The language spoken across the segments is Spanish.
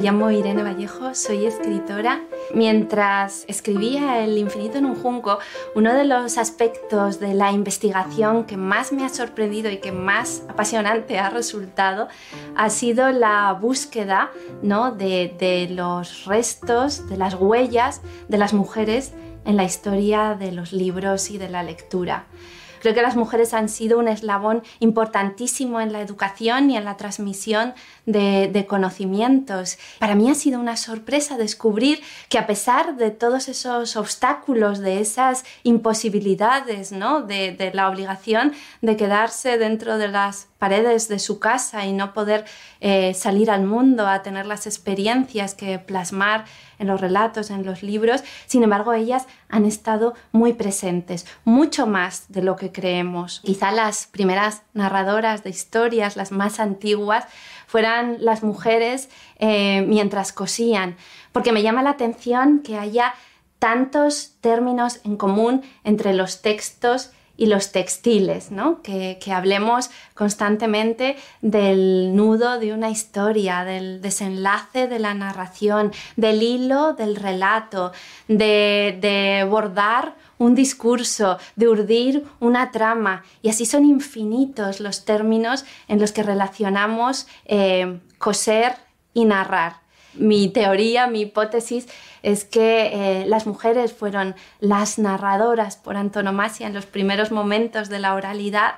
llamo Irene Vallejo, soy escritora. Mientras escribía El infinito en un junco, uno de los aspectos de la investigación que más me ha sorprendido y que más apasionante ha resultado ha sido la búsqueda ¿no? de, de los restos, de las huellas de las mujeres en la historia de los libros y de la lectura. Creo que las mujeres han sido un eslabón importantísimo en la educación y en la transmisión de, conocimientos. Para mí ha sido una sorpresa descubrir que a pesar de todos esos obstáculos, de esas imposibilidades, ¿no? de, la obligación de quedarse dentro de las paredes de su casa y no poder eh, salir al mundo a tener las experiencias que plasmar en los relatos, en los libros. Sin embargo, ellas han estado muy presentes, mucho más de lo que creemos. Quizá las primeras narradoras de historias, las más antiguas, fueran las mujeres eh, mientras cosían, porque me llama la atención que haya tantos términos en común entre los textos y los textiles, ¿no? que, hablemos constantemente del nudo de una historia, del desenlace de la narración, del hilo del relato, de, bordar un discurso, de urdir una trama. Y así son infinitos los términos en los que relacionamos eh, coser y narrar. Mi teoría, mi hipótesis es que eh, las mujeres fueron las narradoras por antonomasia en los primeros momentos de la oralidad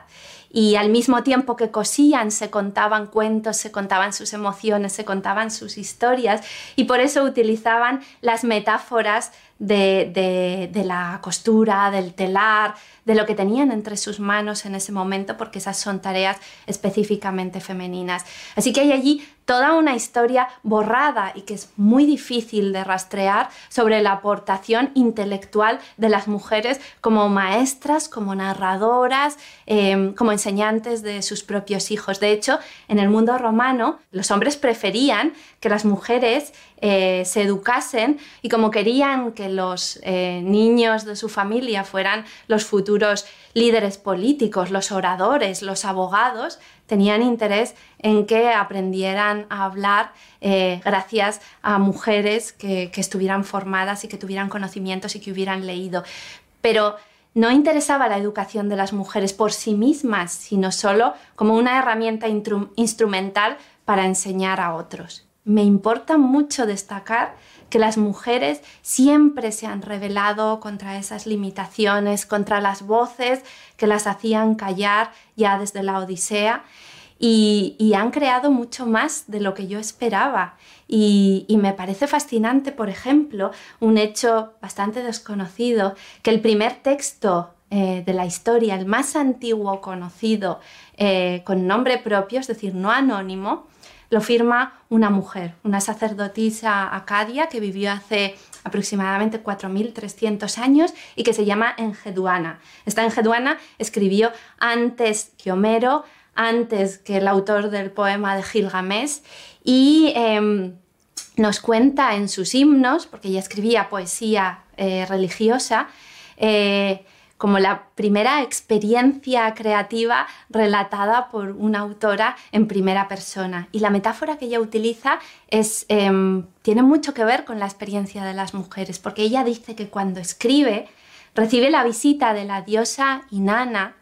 y al mismo tiempo que cosían se contaban cuentos, se contaban sus emociones, se contaban sus historias y por eso utilizaban las metáforas de, la costura, del telar, de lo que tenían entre sus manos en ese momento, porque esas son tareas específicamente femeninas. Así que hay allí toda una historia borrada y que es muy difícil de rastrear sobre la aportación intelectual de las mujeres como maestras, como narradoras, em, como enseñantes de sus propios hijos. De hecho, en el mundo romano, los hombres preferían que las mujeres eh, se educasen y como querían que los eh, niños de su familia fueran los futuros líderes políticos, los oradores, los abogados, tenían interés en que aprendieran a hablar eh, gracias a mujeres que, que estuvieran formadas y que tuvieran conocimientos y que hubieran leído. Pero no interesaba la educación de las mujeres por sí mismas, sino solo como una herramienta instrumental para enseñar a otros me importa mucho destacar que las mujeres siempre se han rebelado contra esas limitaciones, contra las voces que las hacían callar ya desde la Odisea y, han creado mucho más de lo que yo esperaba. Y, me parece fascinante, por ejemplo, un hecho bastante desconocido, que el primer texto eh, de la historia, el más antiguo conocido eh, con nombre propio, es decir, no anónimo, lo firma una mujer, una sacerdotisa acadia que vivió hace aproximadamente 4.300 años y que se llama Engeduana. Esta Engeduana escribió antes que Homero, antes que el autor del poema de Gilgamesh y em, nos cuenta en sus himnos, porque ella escribía poesía eh, religiosa, eh, como la primera experiencia creativa relatada por una autora en primera persona. Y la metáfora que ella utiliza em, tiene mucho que ver con la experiencia de las mujeres, porque ella dice que cuando escribe recibe la visita de la diosa Inanna,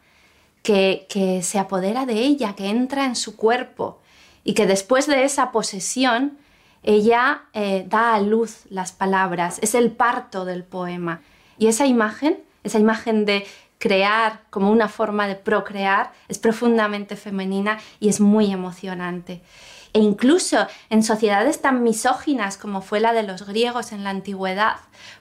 que, que se apodera de ella, que entra en su cuerpo y que después de esa posesión ella eh, da a luz las palabras, es el parto del poema. Y esa imagen esa imagen de crear como una forma de procrear es profundamente femenina y es muy emocionante. E incluso en sociedades tan misóginas como fue la de los griegos en la antigüedad,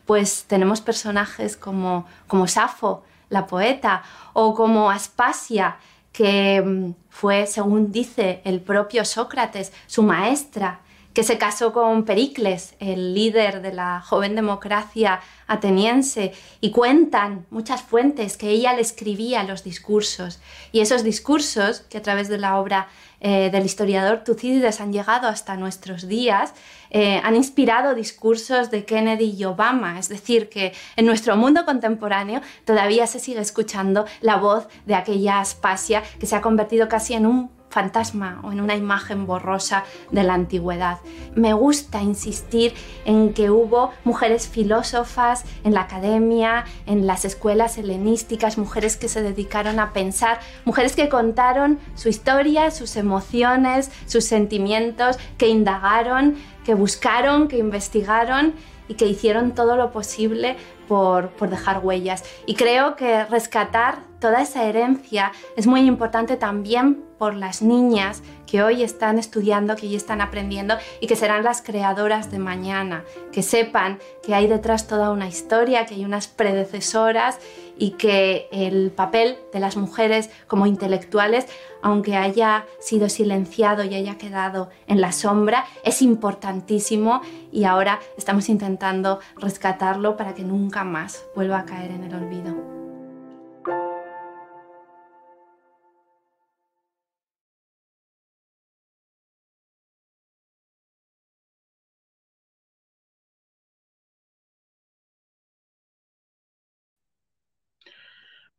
pues tenemos personajes como, como Safo, la poeta, o como Aspasia, que mm, fue, según dice el propio Sócrates, su maestra, que se casó con Pericles, el líder de la joven democracia ateniense, y cuentan muchas fuentes que ella le escribía los discursos. Y esos discursos, que a través de la obra eh, del historiador Tucídides han llegado hasta nuestros días, eh, han inspirado discursos de Kennedy y Obama. Es decir, que en nuestro mundo contemporáneo todavía se sigue escuchando la voz de aquella Aspasia que se ha convertido casi en un fantasma o en una imagen borrosa de la antigüedad. Me gusta insistir en que hubo mujeres filósofas en la academia, en las escuelas helenísticas, mujeres que se dedicaron a pensar, mujeres que contaron su historia, sus emociones, sus sentimientos, que indagaron, que buscaron, que investigaron y que hicieron todo lo posible por, por, dejar huellas. Y creo que rescatar toda esa herencia es muy importante también por las niñas que hoy están estudiando, que hoy están aprendiendo y que serán las creadoras de mañana, que sepan que hay detrás toda una historia, que hay unas predecesoras y que el papel de las mujeres como intelectuales, aunque haya sido silenciado y haya quedado en la sombra, es importantísimo y ahora estamos intentando rescatarlo para que nunca más vuelva a caer en el olvido.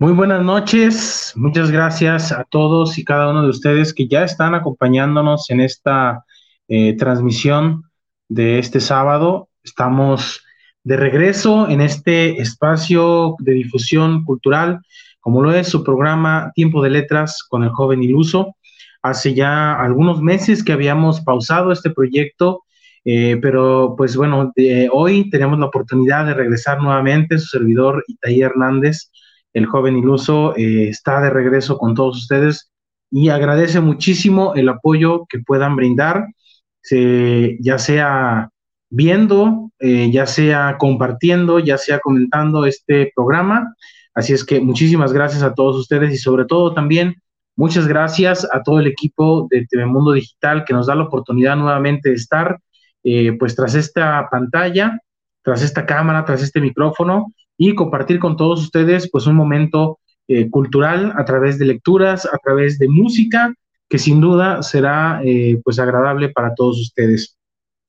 Muy buenas noches, muchas gracias a todos y cada uno de ustedes que ya están acompañándonos en esta eh, transmisión de este sábado. Estamos de regreso en este espacio de difusión cultural, como lo es su programa Tiempo de Letras con el joven iluso. Hace ya algunos meses que habíamos pausado este proyecto, eh, pero pues bueno, hoy tenemos la oportunidad de regresar nuevamente, su servidor Itaí Hernández el joven iluso eh, está de regreso con todos ustedes y agradece muchísimo el apoyo que puedan brindar, ya sea viendo, eh, ya sea compartiendo, ya sea comentando este programa. Así es que muchísimas gracias a todos ustedes y sobre todo también muchas gracias a todo el equipo de TV Mundo Digital que nos da la oportunidad nuevamente de estar eh, pues tras esta pantalla, tras esta cámara, tras este micrófono y compartir con todos ustedes pues un momento eh, cultural a través de lecturas, a través de música, que sin duda será eh, pues agradable para todos ustedes.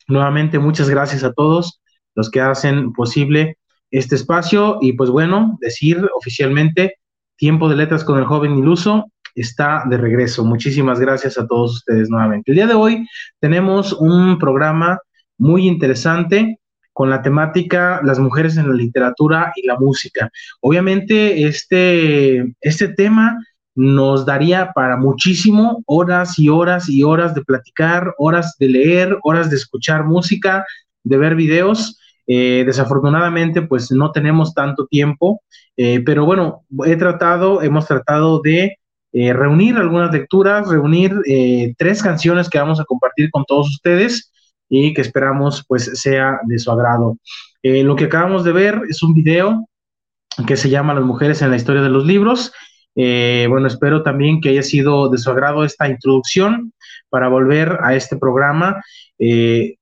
Nuevamente, muchas gracias a todos los que hacen posible este espacio y pues bueno, decir oficialmente, Tiempo de Letras con el joven iluso está de regreso. Muchísimas gracias a todos ustedes nuevamente. El día de hoy tenemos un programa muy interesante con la temática las mujeres en la literatura y la música. Obviamente este, este tema nos daría para muchísimo, horas y horas y horas de platicar, horas de leer, horas de escuchar música, de ver videos. Eh, desafortunadamente, pues no tenemos tanto tiempo, eh, pero bueno, he tratado, hemos tratado de eh, reunir algunas lecturas, reunir tres canciones que vamos a compartir con todos ustedes y que esperamos pues sea de su agrado. Eh, lo que acabamos de ver es un video que se llama Las mujeres en la historia de los libros. Eh, bueno, espero también que haya sido de su agrado esta introducción para volver a este programa. Eh,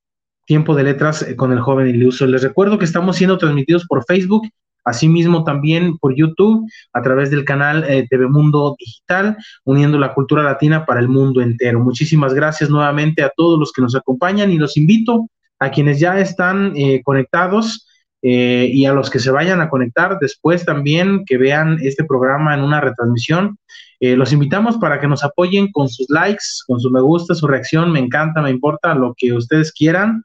Tiempo de Letras con el joven iluso. Les recuerdo que estamos siendo transmitidos por Facebook Asimismo, también por YouTube, a través del canal eh, TV Mundo Digital, uniendo la cultura latina para el mundo entero. Muchísimas gracias nuevamente a todos los que nos acompañan y los invito a quienes ya están eh, conectados eh, y a los que se vayan a conectar después también, que vean este programa en una retransmisión. los invitamos para que nos apoyen con sus likes, con su me gusta, su reacción, me encanta, me importa lo que ustedes quieran.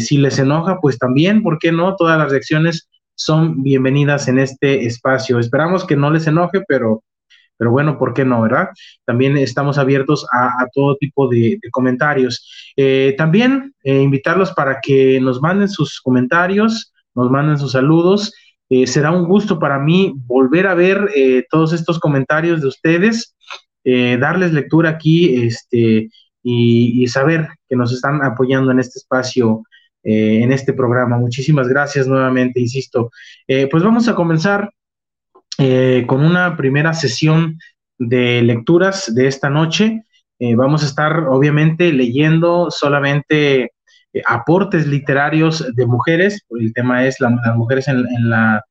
si les enoja, pues también, ¿por qué no? Todas las reacciones son bienvenidas en este espacio. Esperamos que no les enoje, pero, pero bueno, ¿por qué no, verdad? También estamos abiertos a, todo tipo de, comentarios. Eh, también eh, invitarlos para que nos manden sus comentarios, nos manden sus saludos. Eh, será un gusto para mí volver a ver todos estos comentarios de ustedes, darles lectura aquí este, y, y saber que nos están apoyando en este espacio eh, en este programa. Muchísimas gracias nuevamente, insisto. Eh, pues vamos a comenzar eh, con una primera sesión de lecturas de esta noche. vamos a estar obviamente leyendo solamente aportes literarios de mujeres, el tema es las mujeres en, la,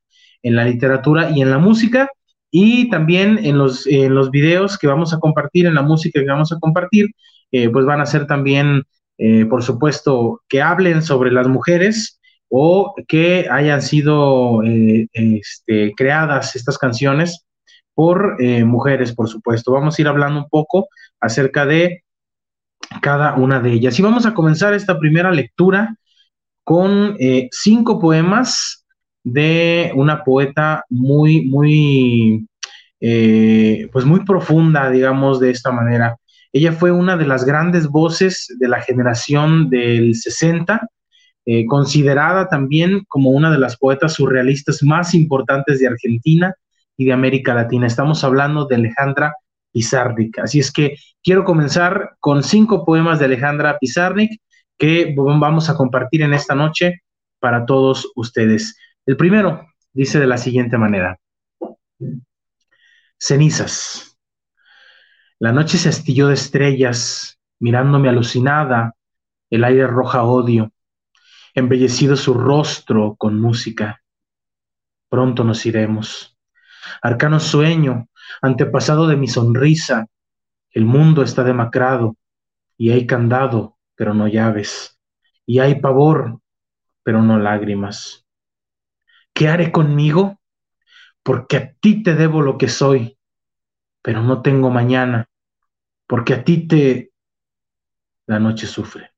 en la literatura y en la música y también en los, en los videos que vamos a compartir, en la música que vamos a compartir, pues van a ser también eh, por supuesto, que hablen sobre las mujeres o que hayan sido eh, este, creadas estas canciones por eh, mujeres, por supuesto. Vamos a ir hablando un poco acerca de cada una de ellas. Y vamos a comenzar esta primera lectura con cinco poemas de una poeta muy, muy, pues muy profunda, digamos, de esta manera. Ella fue una de las grandes voces de la generación del 60, eh, considerada también como una de las poetas surrealistas más importantes de Argentina y de América Latina. Estamos hablando de Alejandra Pizarnik. Así es que quiero comenzar con cinco poemas de Alejandra Pizarnik que vamos a compartir en esta noche para todos ustedes. El primero dice de la siguiente manera. Cenizas. La noche se astilló de estrellas, mirándome alucinada, el aire roja odio, embellecido su rostro con música. Pronto nos iremos. Arcano sueño, antepasado de mi sonrisa, el mundo está demacrado, y hay candado, pero no llaves, y hay pavor, pero no lágrimas. ¿Qué haré conmigo? Porque a ti te debo lo que soy, pero no tengo mañana, porque a ti te... La noche sufre.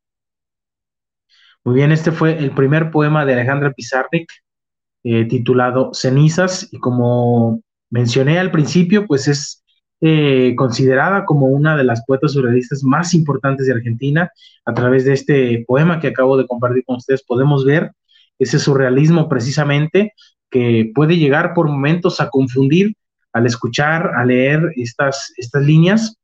Muy bien, este fue el primer poema de Alejandra Pizarnik, eh, titulado Cenizas, y como mencioné al principio, pues es eh, considerada como una de las poetas surrealistas más importantes de Argentina. A través de este poema que acabo de compartir con ustedes podemos ver ese surrealismo precisamente que puede llegar por momentos a confundir al escuchar, a leer estas, estas líneas,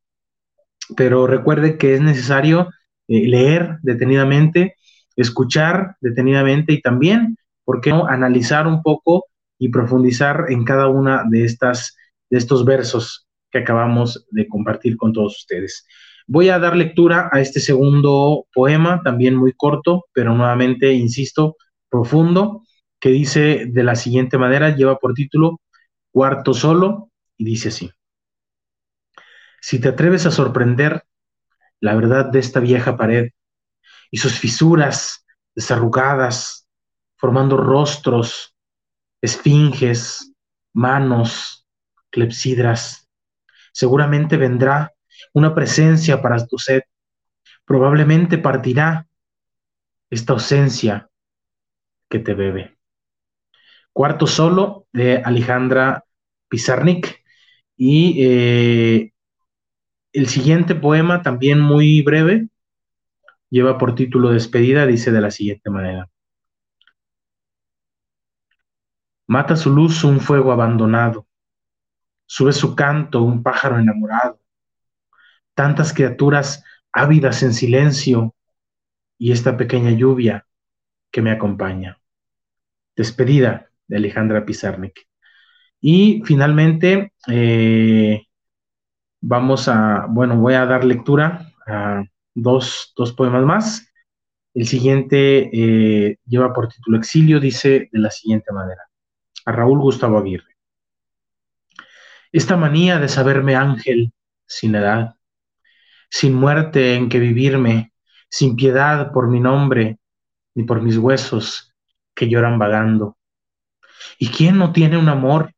pero recuerde que es necesario eh, leer detenidamente, escuchar detenidamente y también, ¿por qué no?, analizar un poco y profundizar en cada una de, estas, de estos versos que acabamos de compartir con todos ustedes. Voy a dar lectura a este segundo poema, también muy corto, pero nuevamente, insisto, profundo, que dice de la siguiente manera, lleva por título Cuarto Solo y dice así. Si te atreves a sorprender la verdad de esta vieja pared y sus fisuras desarrugadas, formando rostros esfinges, manos, clepsidras. Seguramente vendrá una presencia para tu sed. Probablemente partirá esta ausencia que te bebe. Cuarto solo de Alejandra Pizarnik. Y eh, el siguiente poema, también muy breve, lleva por título Despedida, dice de la siguiente manera. Mata su luz un fuego abandonado. Sube su canto un pájaro enamorado. Tantas criaturas ávidas en silencio y esta pequeña lluvia que me acompaña. Despedida de Alejandra Pizarnik. Y finalmente, eh, vamos a, bueno, voy a dar lectura a dos, poemas más. El siguiente eh, lleva por título Exilio, dice de la siguiente manera a Raúl Gustavo Aguirre. Esta manía de saberme ángel sin edad, sin muerte en que vivirme, sin piedad por mi nombre ni por mis huesos que lloran vagando. ¿Y quién no tiene un amor?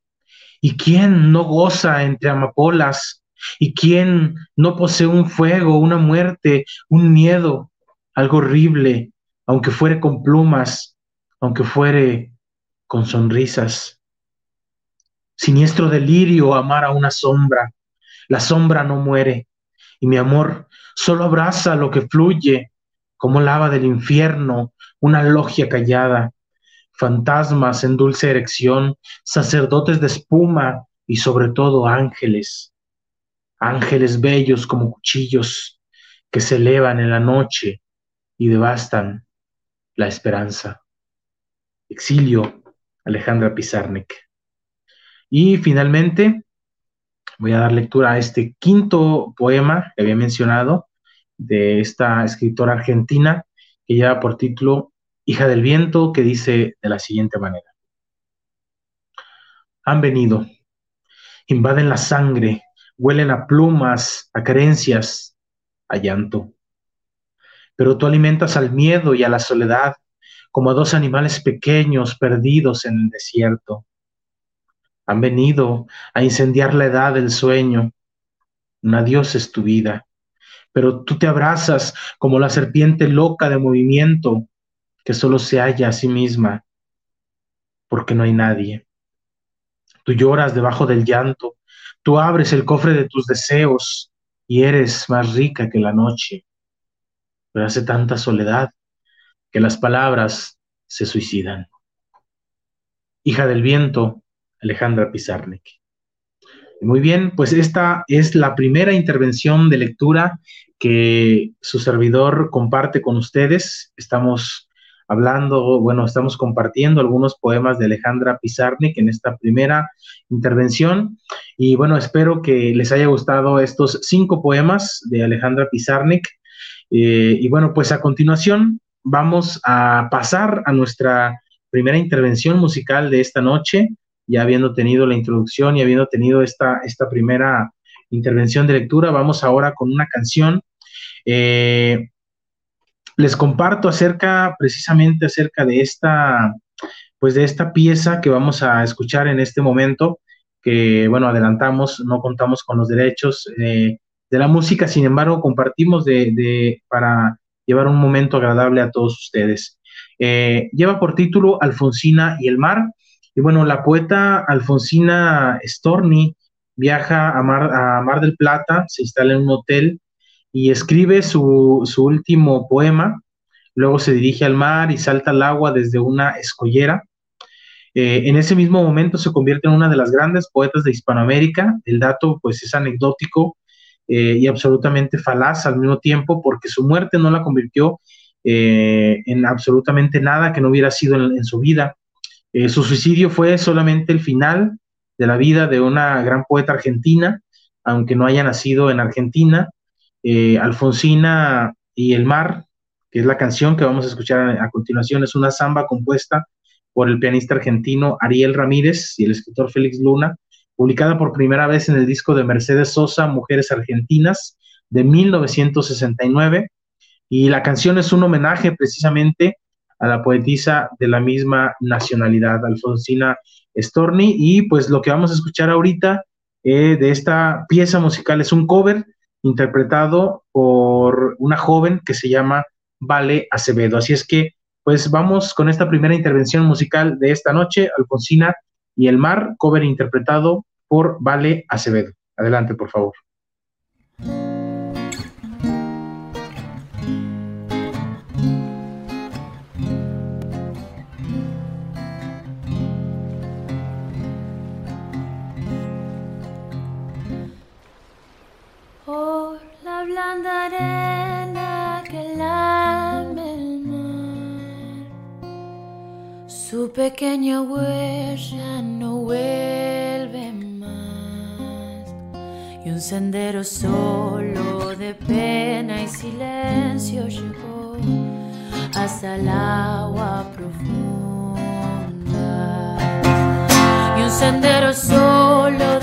¿Y quién no goza entre amapolas? ¿Y quién no posee un fuego, una muerte, un miedo, algo horrible, aunque fuere con plumas, aunque fuere con sonrisas. Siniestro delirio amar a una sombra. La sombra no muere y mi amor solo abraza lo que fluye como lava del infierno, una logia callada, fantasmas en dulce erección, sacerdotes de espuma y sobre todo ángeles, ángeles bellos como cuchillos que se elevan en la noche y devastan la esperanza. Exilio Alejandra Pizarnik. Y finalmente, voy a dar lectura a este quinto poema que había mencionado de esta escritora argentina que lleva por título Hija del Viento, que dice de la siguiente manera. Han venido, invaden la sangre, huelen a plumas, a creencias, a llanto. Pero tú alimentas al miedo y a la soledad como dos animales pequeños perdidos en el desierto. Han venido a incendiar la edad del sueño. Un adiós es tu vida, pero tú te abrazas como la serpiente loca de movimiento que solo se halla a sí misma porque no hay nadie. Tú lloras debajo del llanto, tú abres el cofre de tus deseos y eres más rica que la noche, pero hace tanta soledad que las palabras se suicidan. Hija del viento, Alejandra Pizarnik. Muy bien, pues esta es la primera intervención de lectura que su servidor comparte con ustedes. Estamos hablando, bueno, estamos compartiendo algunos poemas de Alejandra Pizarnik en esta primera intervención. Y bueno, espero que les haya gustado estos cinco poemas de Alejandra Pizarnik. Eh, y bueno, pues a continuación vamos a pasar a nuestra primera intervención musical de esta noche ya habiendo tenido la introducción y habiendo tenido esta, esta primera intervención de lectura, vamos ahora con una canción. Eh, les comparto acerca, precisamente acerca de esta, pues de esta pieza que vamos a escuchar en este momento, que bueno, adelantamos, no contamos con los derechos eh, de la música, sin embargo, compartimos de, para llevar un momento agradable a todos ustedes. Eh, lleva por título Alfonsina y el mar y bueno, la poeta Alfonsina Storni viaja a Mar, del Plata, se instala en un hotel y escribe su, último poema. Luego se dirige al mar y salta al agua desde una escollera. Eh, en ese mismo momento se convierte en una de las grandes poetas de Hispanoamérica. El dato pues es anecdótico eh, y absolutamente falaz al mismo tiempo porque su muerte no la convirtió eh, en absolutamente nada que no hubiera sido en su vida. Su suicidio fue solamente el final de la vida de una gran poeta argentina, aunque no haya nacido en Argentina. Eh, Alfonsina y el mar, que es la canción que vamos a escuchar a, continuación, es una samba compuesta por el pianista argentino Ariel Ramírez y el escritor Félix Luna, publicada por primera vez en el disco de Mercedes Sosa, Mujeres Argentinas, de 1969. Y la canción es un homenaje precisamente a la poetisa de la misma nacionalidad, Alfonsina Storni. Y pues lo que vamos a escuchar ahorita eh, de esta pieza musical es un cover interpretado por una joven que se llama Vale Acevedo. Así es que pues vamos con esta primera intervención musical de esta noche, Alfonsina y el mar, cover interpretado por Vale Acevedo. Adelante, por favor. Blanda arena que lame el mar. Su pequeña huella no vuelve más. Y un sendero solo de pena y silencio llegó hasta el agua profunda. Y un sendero solo de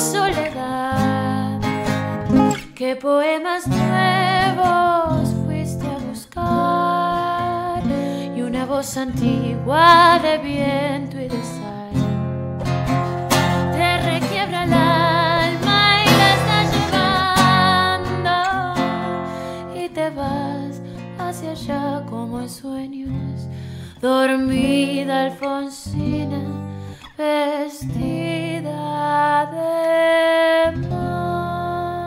soledad. ¿Qué poemas nuevos fuiste a buscar? Y una voz antigua de viento y de sal te requiebra el alma y la estás llevando. Y te vas hacia allá como en sueños, dormida Alfonsina vestida de mar.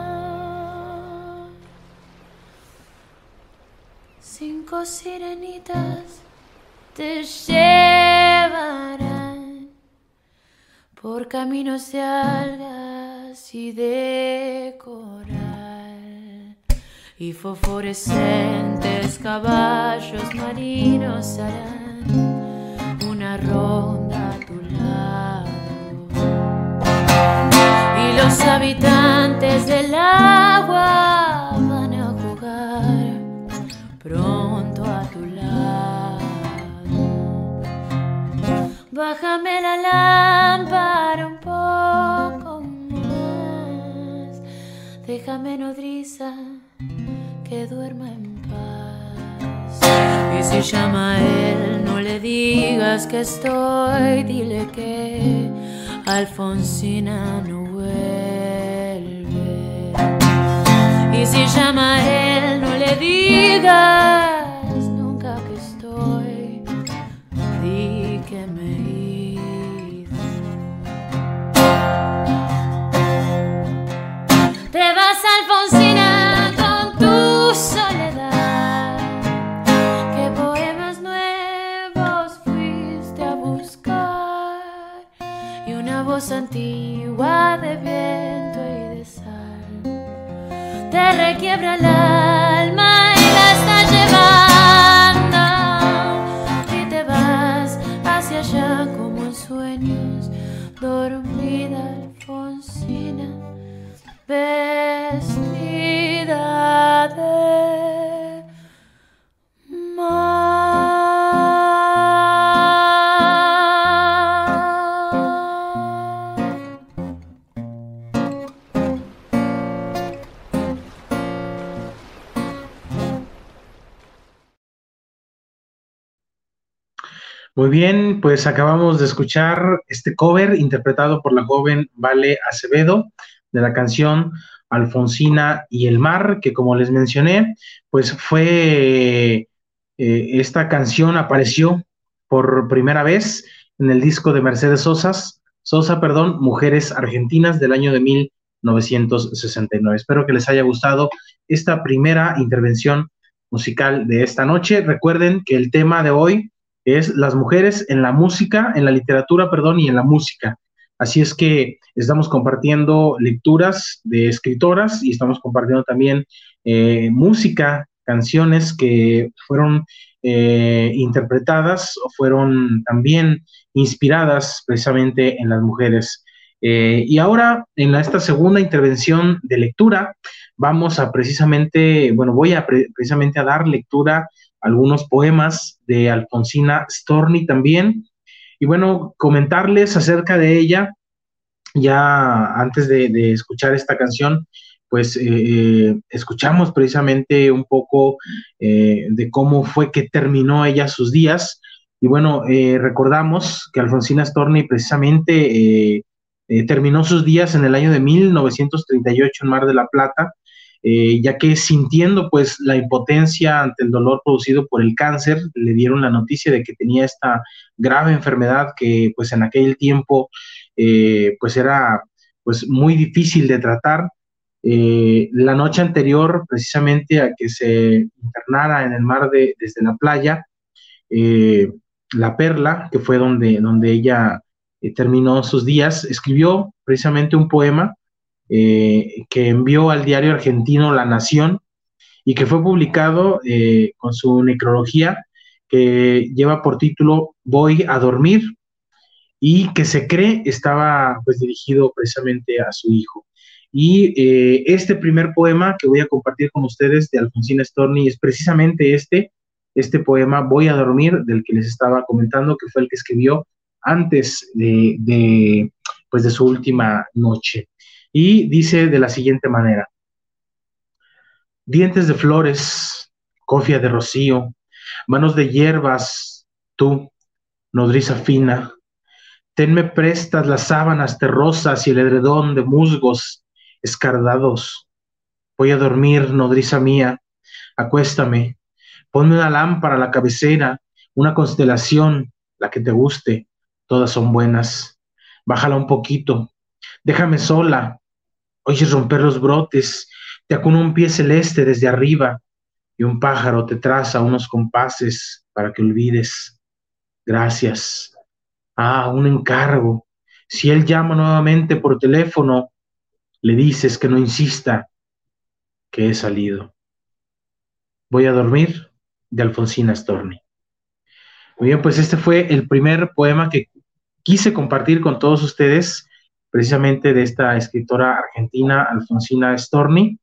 Cinco sirenitas te llevarán por caminos de algas y de coral. y fosforescentes caballos marinos harán una ronda los habitantes del agua van a jugar pronto a tu lado. Bájame la lámpara un poco más. Déjame nodriza que duerma en paz. Y si llama a él, no le digas que estoy, dile que Alfonsina no Si llama a él, no le digas nunca que estoy, di que me he ido. Te vas, Alfonsina, con tu soledad. ¿Qué poemas nuevos fuiste a buscar? Y una voz antigua te requiebra el alma y la está llevando. Y te vas hacia allá como en sueños, dormida Alfonsina vestida Muy bien, pues acabamos de escuchar este cover interpretado por la joven Vale Acevedo de la canción Alfonsina y el mar, que como les mencioné, pues fue eh, esta canción apareció por primera vez en el disco de Mercedes Sosas, Sosa, perdón, Mujeres Argentinas del año de 1969. Espero que les haya gustado esta primera intervención musical de esta noche. Recuerden que el tema de hoy es las mujeres en la música, en la literatura, perdón, y en la música. Así es que estamos compartiendo lecturas de escritoras y estamos compartiendo también eh, música, canciones que fueron eh, interpretadas o fueron también inspiradas precisamente en las mujeres. Eh, y ahora, en esta segunda intervención de lectura, vamos a precisamente, bueno, voy a pre- precisamente a dar lectura algunos poemas de Alfonsina Storni también. Y bueno, comentarles acerca de ella, ya antes de, escuchar esta canción, pues eh, escuchamos precisamente un poco eh, de cómo fue que terminó ella sus días. Y bueno, eh, recordamos que Alfonsina Storni precisamente eh, eh, terminó sus días en el año de 1938 en Mar de la Plata, eh, ya que sintiendo pues la impotencia ante el dolor producido por el cáncer, le dieron la noticia de que tenía esta grave enfermedad que pues en aquel tiempo eh, pues era pues muy difícil de tratar. Eh, la noche anterior, precisamente a que se internara en el mar de, desde la playa, La Perla, que fue donde, donde ella terminó sus días, escribió precisamente un poema eh, que envió al diario argentino La Nación y que fue publicado eh, con su necrología que lleva por título Voy a dormir y que se cree estaba pues dirigido precisamente a su hijo. Y eh, este primer poema que voy a compartir con ustedes de Alfonsina Storni es precisamente este, este poema Voy a dormir, del que les estaba comentando, que fue el que escribió antes de, de, pues de su última noche. Y dice de la siguiente manera, dientes de flores, cofia de rocío, manos de hierbas, tú, nodriza fina, tenme prestas las sábanas terrosas y el edredón de musgos escardados. Voy a dormir, nodriza mía, acuéstame, ponme una lámpara a la cabecera, una constelación, la que te guste, todas son buenas. Bájala un poquito, déjame sola, oyes romper los brotes, te acuna un pie celeste desde arriba y un pájaro te traza unos compases para que olvides. Gracias. Ah, un encargo. Si él llama nuevamente por teléfono, le dices que no insista, que he salido. Voy a dormir de Alfonsina Storni. Muy bien, pues este fue el primer poema que quise compartir con todos ustedes, precisamente de esta escritora argentina, Alfonsina Storni.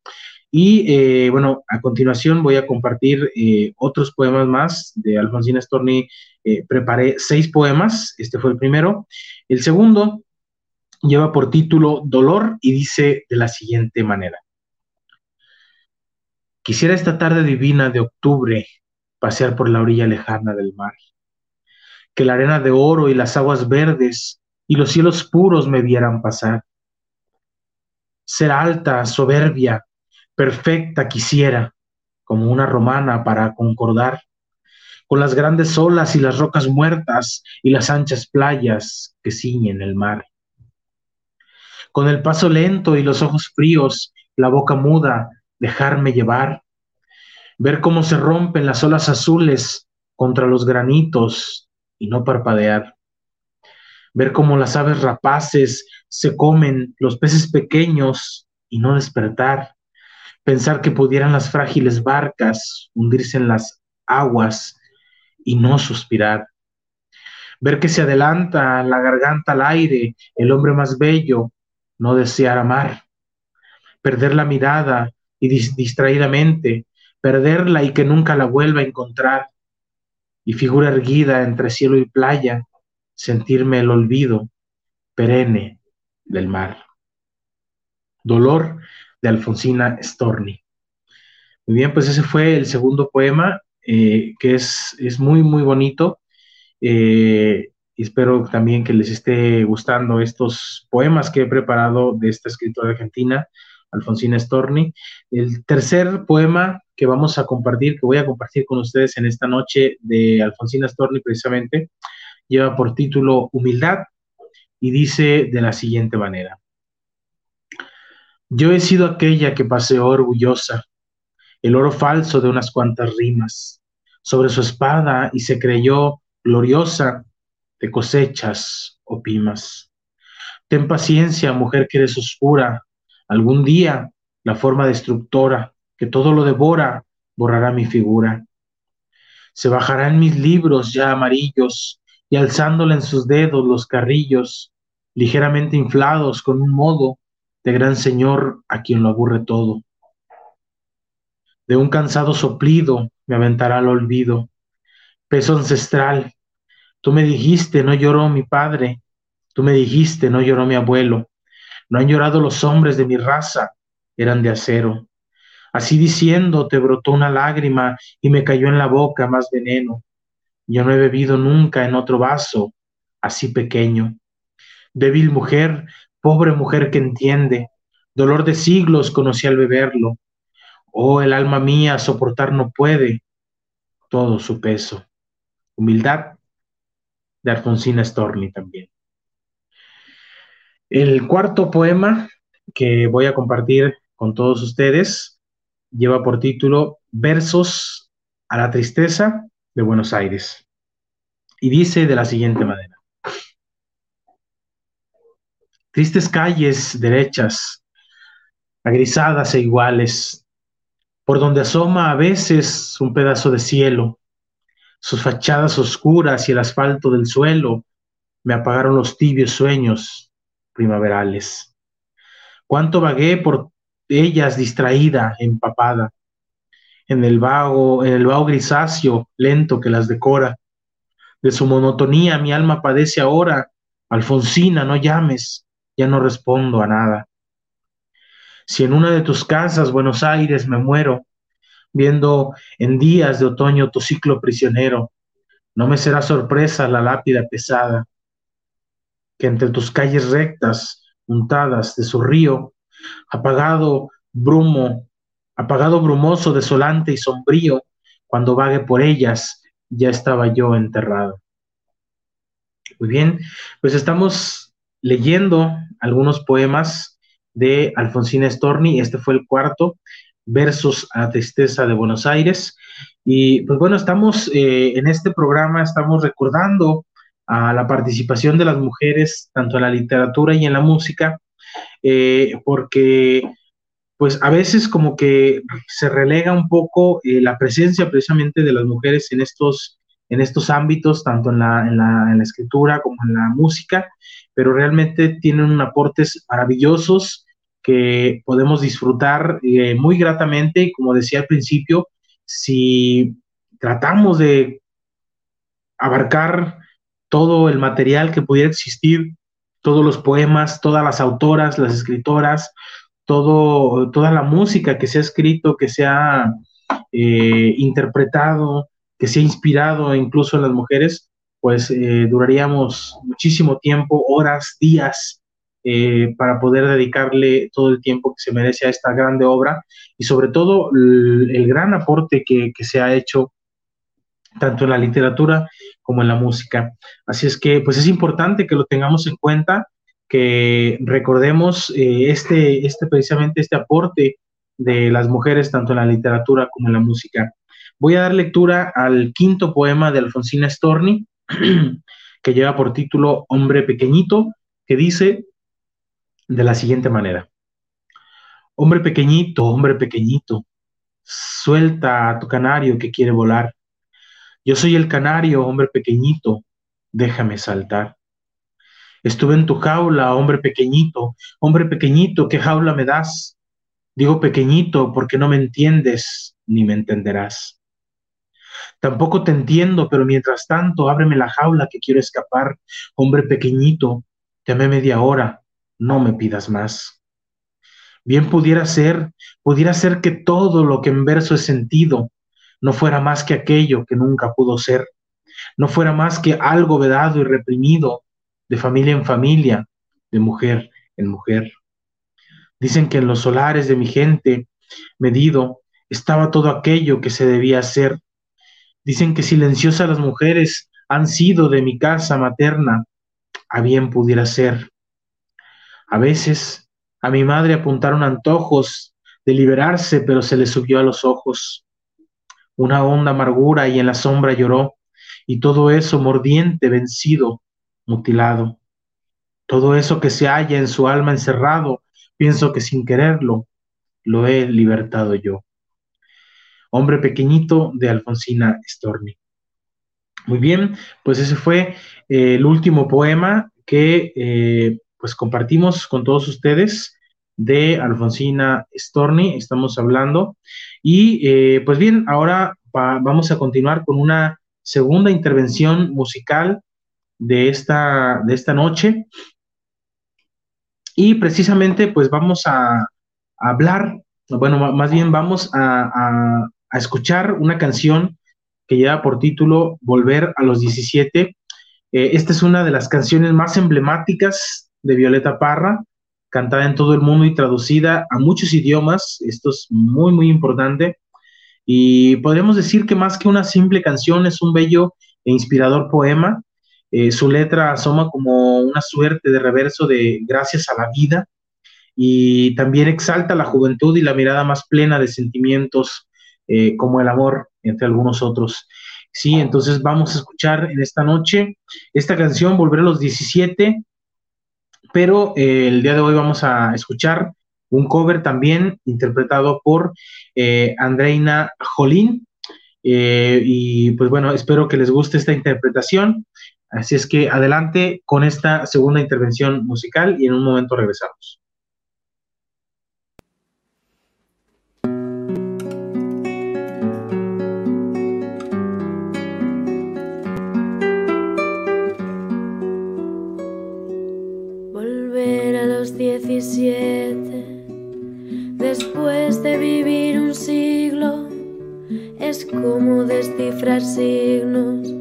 Y eh, bueno, a continuación voy a compartir eh, otros poemas más de Alfonsina Storni. Eh, preparé seis poemas, este fue el primero. El segundo lleva por título Dolor y dice de la siguiente manera. Quisiera esta tarde divina de octubre pasear por la orilla lejana del mar, que la arena de oro y las aguas verdes y los cielos puros me vieran pasar. Ser alta, soberbia, perfecta quisiera, como una romana para concordar, con las grandes olas y las rocas muertas y las anchas playas que ciñen el mar. Con el paso lento y los ojos fríos, la boca muda, dejarme llevar, ver cómo se rompen las olas azules contra los granitos y no parpadear, ver cómo las aves rapaces se comen los peces pequeños y no despertar, pensar que pudieran las frágiles barcas hundirse en las aguas y no suspirar. Ver que se adelanta la garganta al aire el hombre más bello, no desear amar. Perder la mirada y distraídamente, perderla y que nunca la vuelva a encontrar. Y figura erguida entre cielo y playa, sentirme el olvido perenne del mar. Dolor de Alfonsina Storni. Muy bien, pues ese fue el segundo poema, eh, que es, es, muy, muy bonito. Eh, espero también que les esté gustando estos poemas que he preparado de esta escritora argentina, Alfonsina Storni. El tercer poema que vamos a compartir, que voy a compartir con ustedes en esta noche de Alfonsina Storni precisamente, lleva por título Humildad y dice de la siguiente manera. Yo he sido aquella que paseó orgullosa el oro falso de unas cuantas rimas sobre su espada y se creyó gloriosa de cosechas o pimas. Ten paciencia, mujer que eres oscura, algún día la forma destructora que todo lo devora borrará mi figura. Se bajará en mis libros ya amarillos y alzándole en sus dedos los carrillos, ligeramente inflados con un modo de gran Señor a quien lo aburre todo. De un cansado soplido me aventará al olvido. Peso ancestral, tú me dijiste, no lloró mi padre, tú me dijiste, no lloró mi abuelo, no han llorado los hombres de mi raza, eran de acero. Así diciendo, te brotó una lágrima y me cayó en la boca más veneno. Yo no he bebido nunca en otro vaso, así pequeño. Débil mujer, Pobre mujer que entiende, dolor de siglos conocí al beberlo. Oh, el alma mía soportar no puede todo su peso. Humildad de Alfonsina Storni también. El cuarto poema que voy a compartir con todos ustedes lleva por título Versos a la tristeza de Buenos Aires. Y dice de la siguiente manera. Tristes calles derechas, agrisadas e iguales, por donde asoma a veces un pedazo de cielo. Sus fachadas oscuras y el asfalto del suelo me apagaron los tibios sueños primaverales. Cuánto vagué por ellas distraída, empapada, en el vago, en el vago grisáceo lento que las decora. De su monotonía mi alma padece ahora. Alfonsina, no llames, ya no respondo a nada. Si en una de tus casas, Buenos Aires, me muero, viendo en días de otoño tu ciclo prisionero, no me será sorpresa la lápida pesada, que entre tus calles rectas, untadas de su río, apagado brumo, apagado brumoso, desolante y sombrío, cuando vague por ellas, ya estaba yo enterrado. Muy bien, pues estamos leyendo algunos poemas de Alfonsina Storni. Este fue el cuarto, Versos a Tristeza de Buenos Aires. Y pues bueno, estamos eh, en este programa, estamos recordando a la participación de las mujeres, tanto en la literatura y en la música, eh, porque pues a veces como que se relega un poco eh, la presencia precisamente de las mujeres en estos, en estos ámbitos, tanto en la, en, la, escritura como en la música, pero realmente tienen aportes maravillosos que podemos disfrutar eh, muy gratamente. Y como decía al principio, si tratamos de abarcar todo el material que pudiera existir, todos los poemas, todas las autoras, las escritoras, todo, toda la música que se ha escrito, que se ha eh, interpretado, que se ha inspirado incluso en las mujeres, pues eh, duraríamos muchísimo tiempo, horas, días, eh, para poder dedicarle todo el tiempo que se merece a esta grande obra y sobre todo el, gran aporte que, que, se ha hecho tanto en la literatura como en la música. Así es que pues es importante que lo tengamos en cuenta que recordemos eh, este, este, precisamente este aporte de las mujeres tanto en la literatura como en la música. Voy a dar lectura al quinto poema de Alfonsina Storni, que lleva por título Hombre Pequeñito, que dice de la siguiente manera. Hombre pequeñito, hombre pequeñito, suelta a tu canario que quiere volar. Yo soy el canario, hombre pequeñito, déjame saltar. Estuve en tu jaula, hombre pequeñito, hombre pequeñito, ¿qué jaula me das? Digo pequeñito porque no me entiendes ni me entenderás. Tampoco te entiendo, pero mientras tanto, ábreme la jaula que quiero escapar. Hombre pequeñito, te media hora, no me pidas más. Bien pudiera ser, pudiera ser que todo lo que en verso he sentido no fuera más que aquello que nunca pudo ser, no fuera más que algo vedado y reprimido, de familia en familia, de mujer en mujer. Dicen que en los solares de mi gente medido estaba todo aquello que se debía hacer. Dicen que silenciosas las mujeres han sido de mi casa materna, a bien pudiera ser. A veces a mi madre apuntaron antojos de liberarse, pero se le subió a los ojos una honda amargura y en la sombra lloró, y todo eso mordiente, vencido, mutilado. Todo eso que se halla en su alma encerrado, pienso que sin quererlo, lo he libertado yo. Hombre pequeñito de Alfonsina Storni. Muy bien, pues ese fue eh, el último poema que eh, pues compartimos con todos ustedes de Alfonsina Storni, estamos hablando. Y eh, pues bien, ahora vamos a continuar con una segunda intervención musical de esta, de esta noche. Y precisamente pues vamos a, hablar, bueno, más bien vamos a, escuchar una canción que lleva por título Volver a los 17. Eh, esta es una de las canciones más emblemáticas de Violeta Parra, cantada en todo el mundo y traducida a muchos idiomas. Esto es muy, muy importante. Y podríamos decir que más que una simple canción es un bello e inspirador poema eh, su letra asoma como una suerte de reverso de gracias a la vida y también exalta la juventud y la mirada más plena de sentimientos eh, como el amor, entre algunos otros. Sí, entonces vamos a escuchar en esta noche esta canción, Volver a los 17, pero eh, el día de hoy vamos a escuchar un cover también interpretado por Andreina Jolín. y pues bueno, espero que les guste esta interpretación. Así es que adelante con esta segunda intervención musical y en un momento regresamos. Volver a los 17, después de vivir un siglo, es como descifrar signos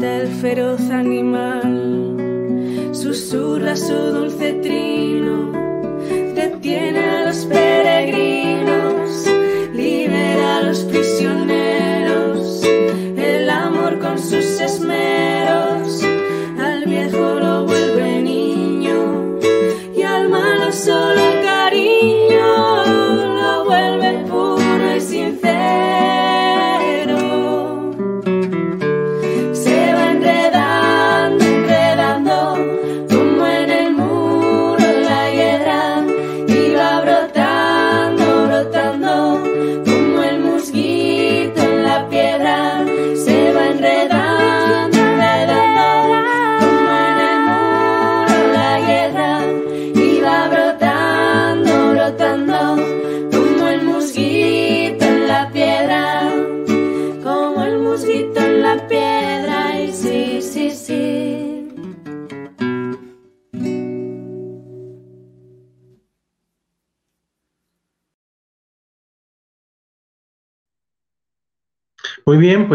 Hasta el feroz animal. Susurra su dulce trino,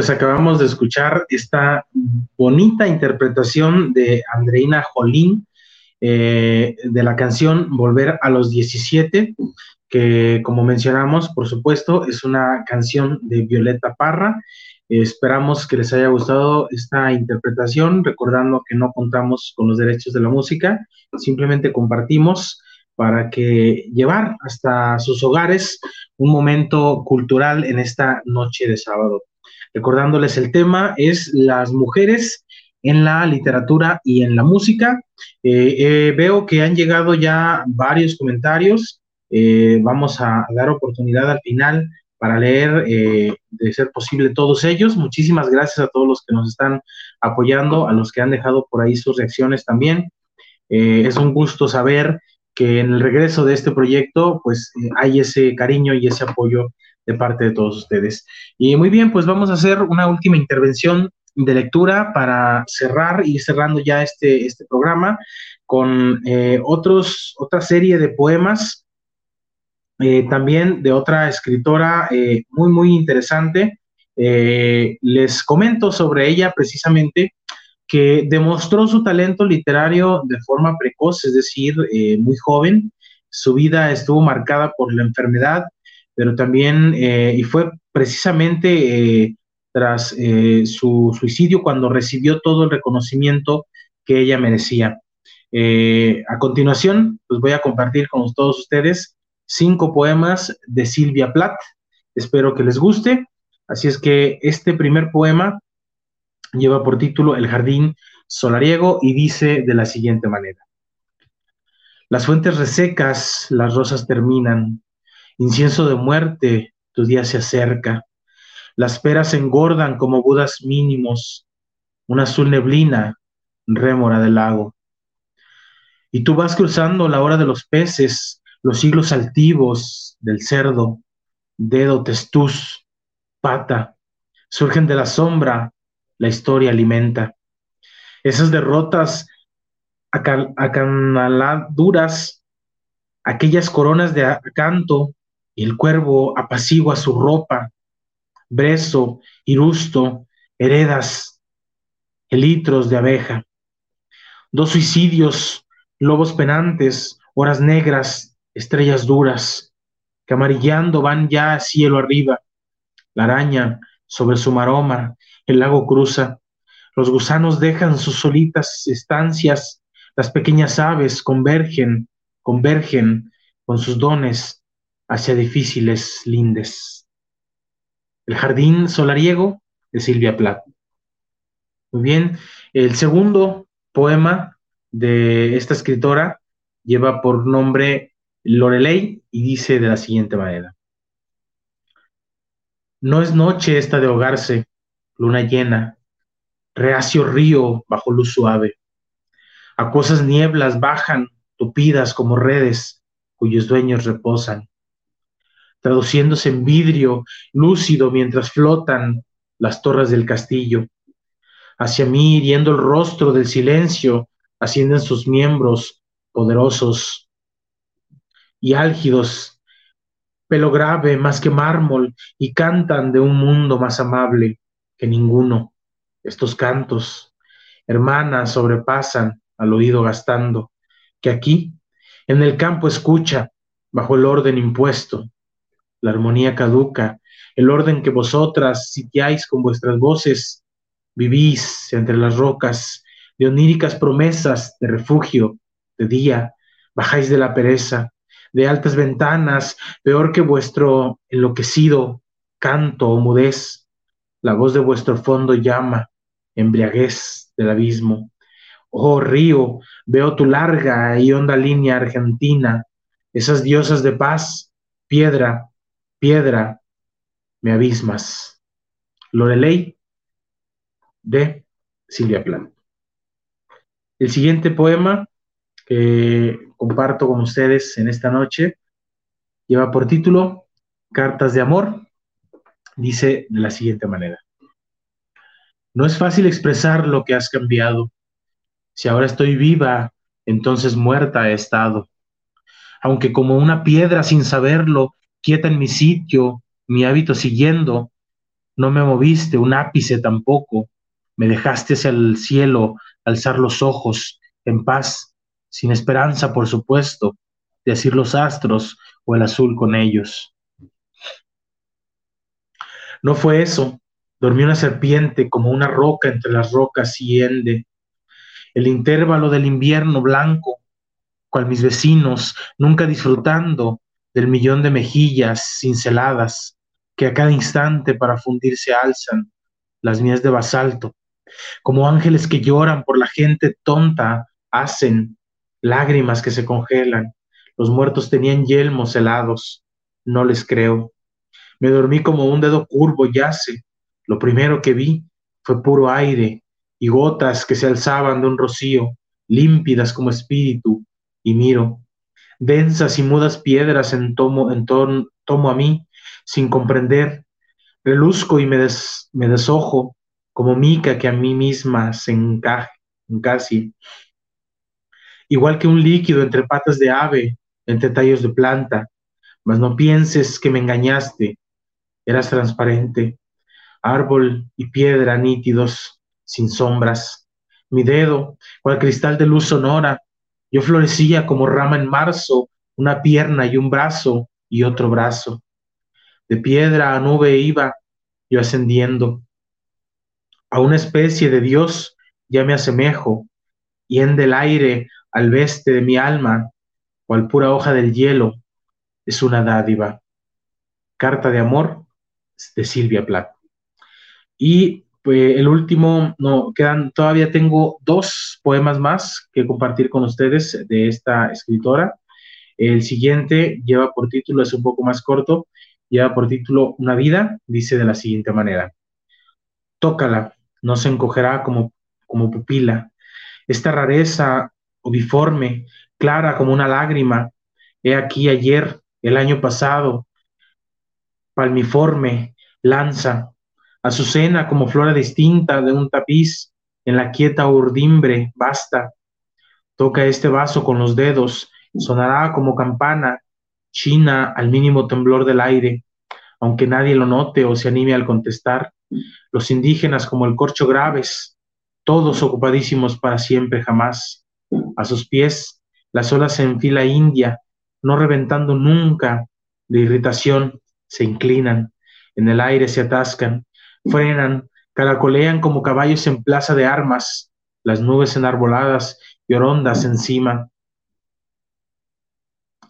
acabamos de escuchar esta bonita interpretación de Andreina Jolín eh, de la canción Volver a los 17, que como mencionamos, por supuesto, es una canción de Violeta Parra. Esperamos que les haya gustado esta interpretación, recordando que no contamos con los derechos de la música, simplemente compartimos para que llevar hasta sus hogares un momento cultural en esta noche de sábado. Recordándoles el tema es las mujeres en la literatura y en la música. Eh, eh, veo que han llegado ya varios comentarios. Eh, vamos a dar oportunidad al final para leer, de ser posible, todos ellos. Muchísimas gracias a todos los que nos están apoyando, a los que han dejado por ahí sus reacciones también. Es un gusto saber que en el regreso de este proyecto, pues hay ese cariño y ese apoyo de parte de todos ustedes. Y muy bien, pues vamos a hacer una última intervención de lectura para cerrar y cerrando ya este, este programa con eh, otros, otra serie de poemas, eh, también de otra escritora eh, muy, muy interesante. Les comento sobre ella precisamente que demostró su talento literario de forma precoz, es decir, muy joven. Su vida estuvo marcada por la enfermedad, pero también, eh, y fue precisamente eh, tras eh, su suicidio cuando recibió todo el reconocimiento que ella merecía. A continuación, pues voy a compartir con todos ustedes cinco poemas de Silvia Plath. Espero que les guste Así es que este primer poema lleva por título El jardín solariego y dice de la siguiente manera. Las fuentes resecas, las rosas terminan, incienso de muerte, tu día se acerca, las peras engordan como budas mínimos, una azul neblina, rémora del lago. Y tú vas cruzando la hora de los peces, los siglos altivos del cerdo, dedo, testuz, pata, surgen de la sombra, la historia alimenta. Esas derrotas acanaladuras, aquellas coronas de acanto, y el cuervo apacigua su ropa, brezo, irusto, heredas, elitros de abeja. Dos suicidios, lobos penantes, horas negras, estrellas duras, que amarillando van ya cielo arriba. La araña sobre su maroma, el lago cruza. Los gusanos dejan sus solitas estancias, las pequeñas aves convergen, convergen con sus dones hacia difíciles lindes. El jardín solariego de Silvia Plath. Muy bien, el segundo poema de esta escritora lleva por nombre Lorelei y dice de la siguiente manera. No es noche esta de ahogarse, luna llena, reacio río bajo luz suave. Acuosas nieblas bajan, tupidas como redes, cuyos dueños reposan, traduciéndose en vidrio lúcido mientras flotan las torres del castillo. Hacia mí, hiriendo el rostro del silencio, ascienden sus miembros poderosos y álgidos, pelo grave más que mármol, y cantan de un mundo más amable que ninguno. Estos cantos, hermanas, sobrepasan al oído gastando, que aquí, en el campo escucha, bajo el orden impuesto, la armonía caduca, el orden que vosotras sitiáis con vuestras voces, vivís entre las rocas, de oníricas promesas de refugio, de día, bajáis de la pereza, de altas ventanas, peor que vuestro enloquecido canto o mudez, la voz de vuestro fondo llama, embriaguez del abismo. Oh río, veo tu larga y honda línea argentina, esas diosas de paz, piedra, piedra, me abismas. Lorelei de Silvia Plan. El siguiente poema que comparto con ustedes en esta noche lleva por título Cartas de Amor. Dice de la siguiente manera. No es fácil expresar lo que has cambiado si ahora estoy viva, entonces muerta he estado. Aunque como una piedra sin saberlo, quieta en mi sitio, mi hábito siguiendo, no me moviste un ápice tampoco, me dejaste hacia el cielo alzar los ojos en paz, sin esperanza, por supuesto, de asir los astros o el azul con ellos. No fue eso, dormí una serpiente como una roca entre las rocas y ende, el intervalo del invierno blanco, cual mis vecinos, nunca disfrutando del millón de mejillas cinceladas que a cada instante para fundirse alzan, las mías de basalto, como ángeles que lloran por la gente tonta, hacen lágrimas que se congelan. Los muertos tenían yelmos helados, no les creo. Me dormí como un dedo curvo yace. Lo primero que vi fue puro aire, y gotas que se alzaban de un rocío, límpidas como espíritu, y miro. Densas y mudas piedras en tomo, en tomo a mí, sin comprender. Reluzco y me, des, me desojo, como mica que a mí misma se encaje, casi. Igual que un líquido entre patas de ave, entre tallos de planta. Mas no pienses que me engañaste, eras transparente, árbol y piedra nítidos, sin sombras. Mi dedo, cual cristal de luz sonora, yo florecía como rama en marzo, una pierna y un brazo y otro brazo. De piedra a nube iba yo ascendiendo. A una especie de Dios ya me asemejo, y en del aire al veste de mi alma, cual pura hoja del hielo, es una dádiva. Carta de amor de Silvia Plath. Y pues, el último, no, quedan, todavía tengo dos poemas más que compartir con ustedes de esta escritora. El siguiente lleva por título, es un poco más corto, lleva por título Una vida, dice de la siguiente manera. Tócala, no se encogerá como, como pupila. Esta rareza obiforme, clara como una lágrima, he aquí ayer, el año pasado, palmiforme, lanza, azucena como flora distinta de un tapiz, en la quieta urdimbre, basta. Toca este vaso con los dedos, sonará como campana, china al mínimo temblor del aire, aunque nadie lo note o se anime al contestar. Los indígenas como el corcho graves, todos ocupadísimos para siempre jamás. A sus pies, las olas en fila india, no reventando nunca de irritación, se inclinan, en el aire se atascan, frenan, caracolean como caballos en plaza de armas, las nubes enarboladas y orondas encima.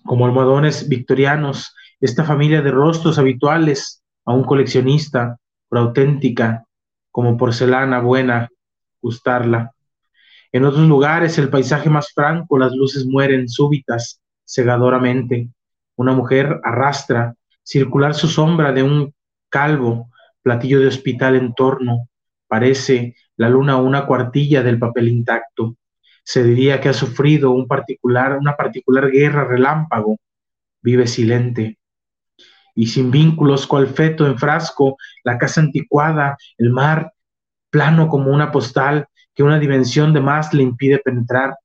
Como almohadones victorianos, esta familia de rostros habituales a un coleccionista, por auténtica, como porcelana buena, gustarla. En otros lugares, el paisaje más franco, las luces mueren súbitas, cegadoramente. Una mujer arrastra circular su sombra de un calvo, platillo de hospital en torno, parece la luna una cuartilla del papel intacto. Se diría que ha sufrido un particular, una particular guerra relámpago. Vive silente. Y sin vínculos, cual feto en frasco, la casa anticuada, el mar, plano como una postal, que una dimensión de más le impide penetrar.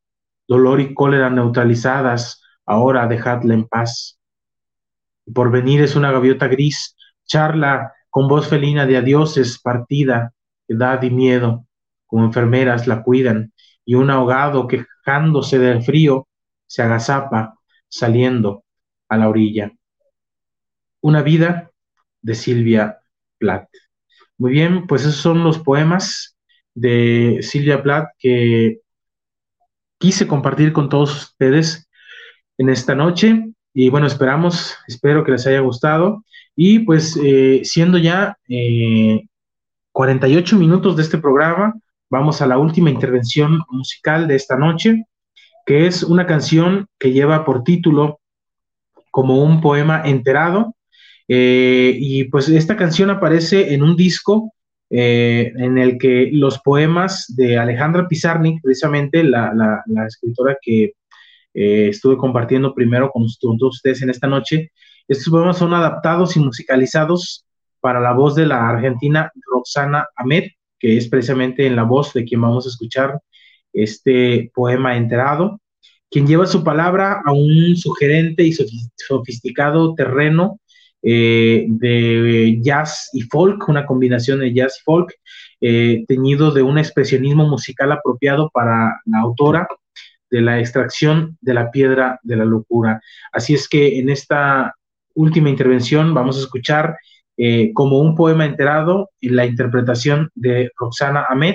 Dolor y cólera neutralizadas, ahora dejadla en paz por venir es una gaviota gris, charla con voz felina de adioses, partida, edad y miedo, como enfermeras la cuidan, y un ahogado quejándose del frío se agazapa saliendo a la orilla. Una vida de Silvia Plath. Muy bien, pues esos son los poemas de Silvia Plath que quise compartir con todos ustedes en esta noche. Y bueno, esperamos, espero que les haya gustado. Y pues eh, siendo ya 48 eh, minutos de este programa, vamos a la última intervención musical de esta noche, que es una canción que lleva por título como un poema enterado. Eh, y pues esta canción aparece en un disco en el que los poemas de Alejandra Pizarnik, precisamente la, la escritora que eh, estuve compartiendo primero con, todos ustedes en esta noche. Estos poemas son adaptados y musicalizados para la voz de la argentina Roxana Ahmed, que es precisamente en la voz de quien vamos a escuchar este poema enterado, quien lleva su palabra a un sugerente y sofisticado terreno eh, de jazz y folk, una combinación de jazz y folk, eh, teñido de un expresionismo musical apropiado para la autora de la extracción de la piedra de la locura. Así es que en esta última intervención vamos a escuchar eh, como un poema enterado la interpretación de Roxana Ahmed,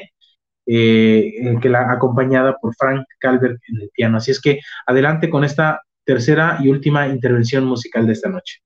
eh, que la acompañada por Frank Calvert en el piano. Así es que adelante con esta tercera y última intervención musical de esta noche.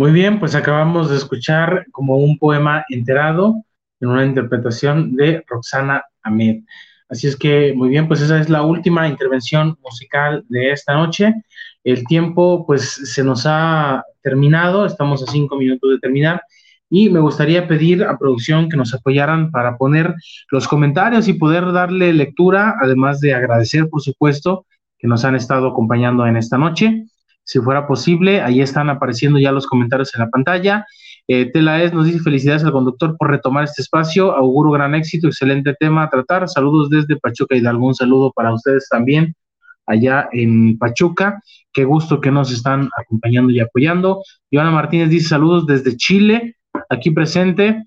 Muy bien, pues acabamos de escuchar como un poema enterado en una interpretación de Roxana Ahmed. Así es que, muy bien, pues esa es la última intervención musical de esta noche. El tiempo, pues, se nos ha terminado, estamos a cinco minutos de terminar, y me gustaría pedir a producción que nos apoyaran para poner los comentarios y poder darle lectura, además de agradecer, por supuesto, que nos han estado acompañando en esta noche. Si fuera posible, ahí están apareciendo ya los comentarios en la pantalla. Eh, Tela Es nos dice felicidades al conductor por retomar este espacio. Auguro gran éxito, excelente tema a tratar. Saludos desde Pachuca Hidalgo. Un saludo para ustedes también allá en Pachuca. Qué gusto que nos están acompañando y apoyando. Joana Martínez dice saludos desde Chile, aquí presente.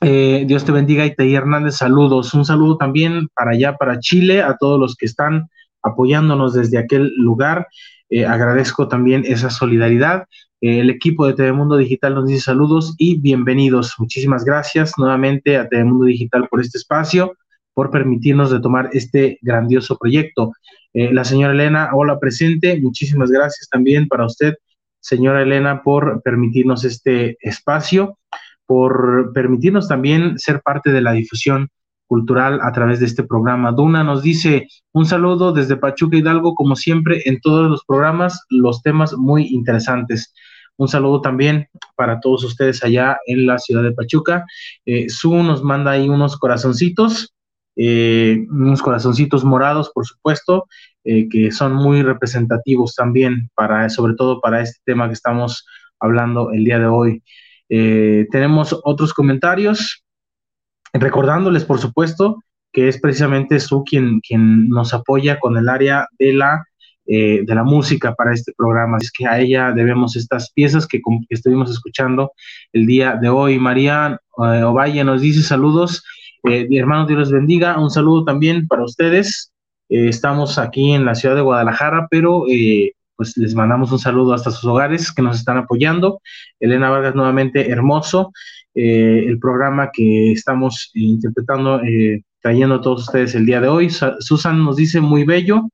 Eh, Dios te bendiga, Itaí Hernández, saludos. Un saludo también para allá, para Chile, a todos los que están apoyándonos desde aquel lugar. Eh, agradezco también esa solidaridad. Eh, el equipo de Telemundo Digital nos dice saludos y bienvenidos. Muchísimas gracias nuevamente a Telemundo Digital por este espacio, por permitirnos retomar este grandioso proyecto. Eh, la señora Elena, hola presente. Muchísimas gracias también para usted, señora Elena, por permitirnos este espacio, por permitirnos también ser parte de la difusión cultural a través de este programa. Duna nos dice un saludo desde Pachuca Hidalgo, como siempre, en todos los programas, los temas muy interesantes. Un saludo también para todos ustedes allá en la ciudad de Pachuca. Eh, Su nos manda ahí unos corazoncitos, eh, unos corazoncitos morados, por supuesto, eh, que son muy representativos también para, sobre todo para este tema que estamos hablando el día de hoy. tenemos otros comentarios recordándoles, por supuesto, que es precisamente su quien, quien nos apoya con el área de la, eh, de la música para este programa. Es que a ella debemos estas piezas que, estuvimos escuchando el día de hoy. María eh, Ovalle nos dice saludos. Eh, Dios los bendiga. Un saludo también para ustedes. Eh, estamos aquí en la ciudad de Guadalajara, pero pues les mandamos un saludo hasta sus hogares que nos están apoyando. Elena Vargas nuevamente, hermoso. Eh, el programa que estamos interpretando, eh, trayendo a todos ustedes el día de hoy. Susan nos dice muy bello,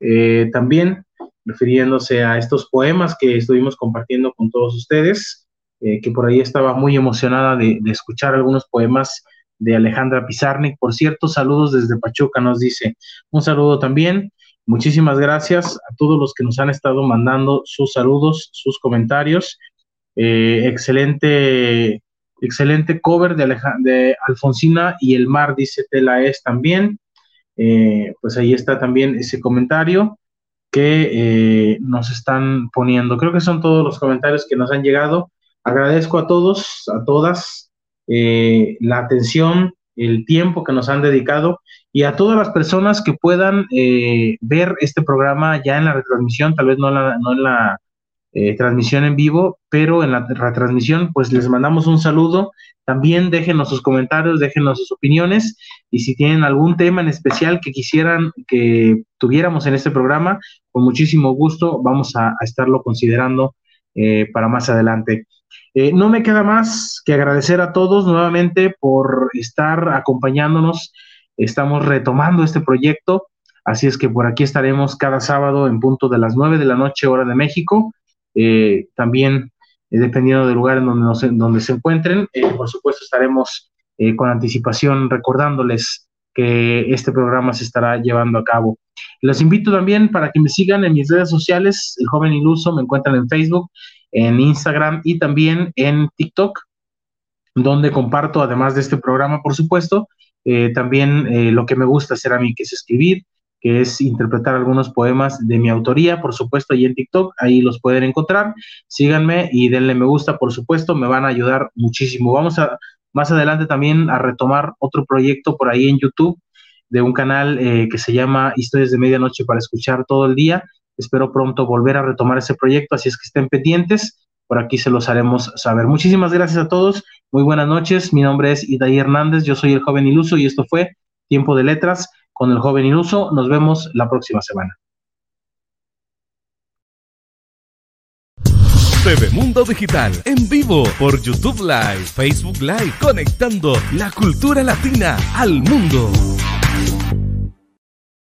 eh, también refiriéndose a estos poemas que estuvimos compartiendo con todos ustedes, que por ahí estaba muy emocionada de, escuchar algunos poemas de Alejandra Pizarnik. Por cierto, saludos desde Pachuca, nos dice. Un saludo también. Muchísimas gracias a todos los que nos han estado mandando sus saludos, sus comentarios. excelente Excelente cover de, de Alfonsina y el mar, dice Tela es también. Eh, pues ahí está también ese comentario que eh, nos están poniendo. Creo que son todos los comentarios que nos han llegado. Agradezco a todos, a todas, eh, la atención, el tiempo que nos han dedicado y a todas las personas que puedan ver este programa ya en la retransmisión, tal vez no, no en la eh, transmisión en vivo, pero en la retransmisión, pues les mandamos un saludo. También déjenos sus comentarios, déjenos sus opiniones y si tienen algún tema en especial que quisieran que tuviéramos en este programa, con muchísimo gusto vamos a, estarlo considerando eh, para más adelante. Eh, no me queda más que agradecer a todos nuevamente por estar acompañándonos. Estamos retomando este proyecto, así es que por aquí estaremos cada sábado en punto de las 9 de la noche, hora de México eh, también, eh, dependiendo del lugar en donde, donde se encuentren, eh, por supuesto estaremos con anticipación recordándoles que este programa se estará llevando a cabo. Los invito también para que me sigan en mis redes sociales, el joven iluso, me encuentran en Facebook, en Instagram y también en TikTok, donde comparto, además de este programa, por supuesto, también lo que me gusta hacer a mí, que es escribir, que es interpretar algunos poemas de mi autoría, por supuesto, ahí en TikTok, ahí los pueden encontrar. Síganme y denle me gusta, por supuesto, me van a ayudar muchísimo. Vamos a más adelante también a retomar otro proyecto por ahí en YouTube de un canal eh, que se llama Historias de Medianoche para escuchar todo el día. Espero pronto volver a retomar ese proyecto, así es que estén pendientes. Por aquí se los haremos saber. Muchísimas gracias a todos. Muy buenas noches. Mi nombre es Idaí Hernández. Yo soy el joven iluso y esto fue Tiempo de Letras con el joven inuso. Nos vemos la próxima semana. TV Mundo Digital en vivo por YouTube Live, Facebook Live, conectando la cultura latina al mundo.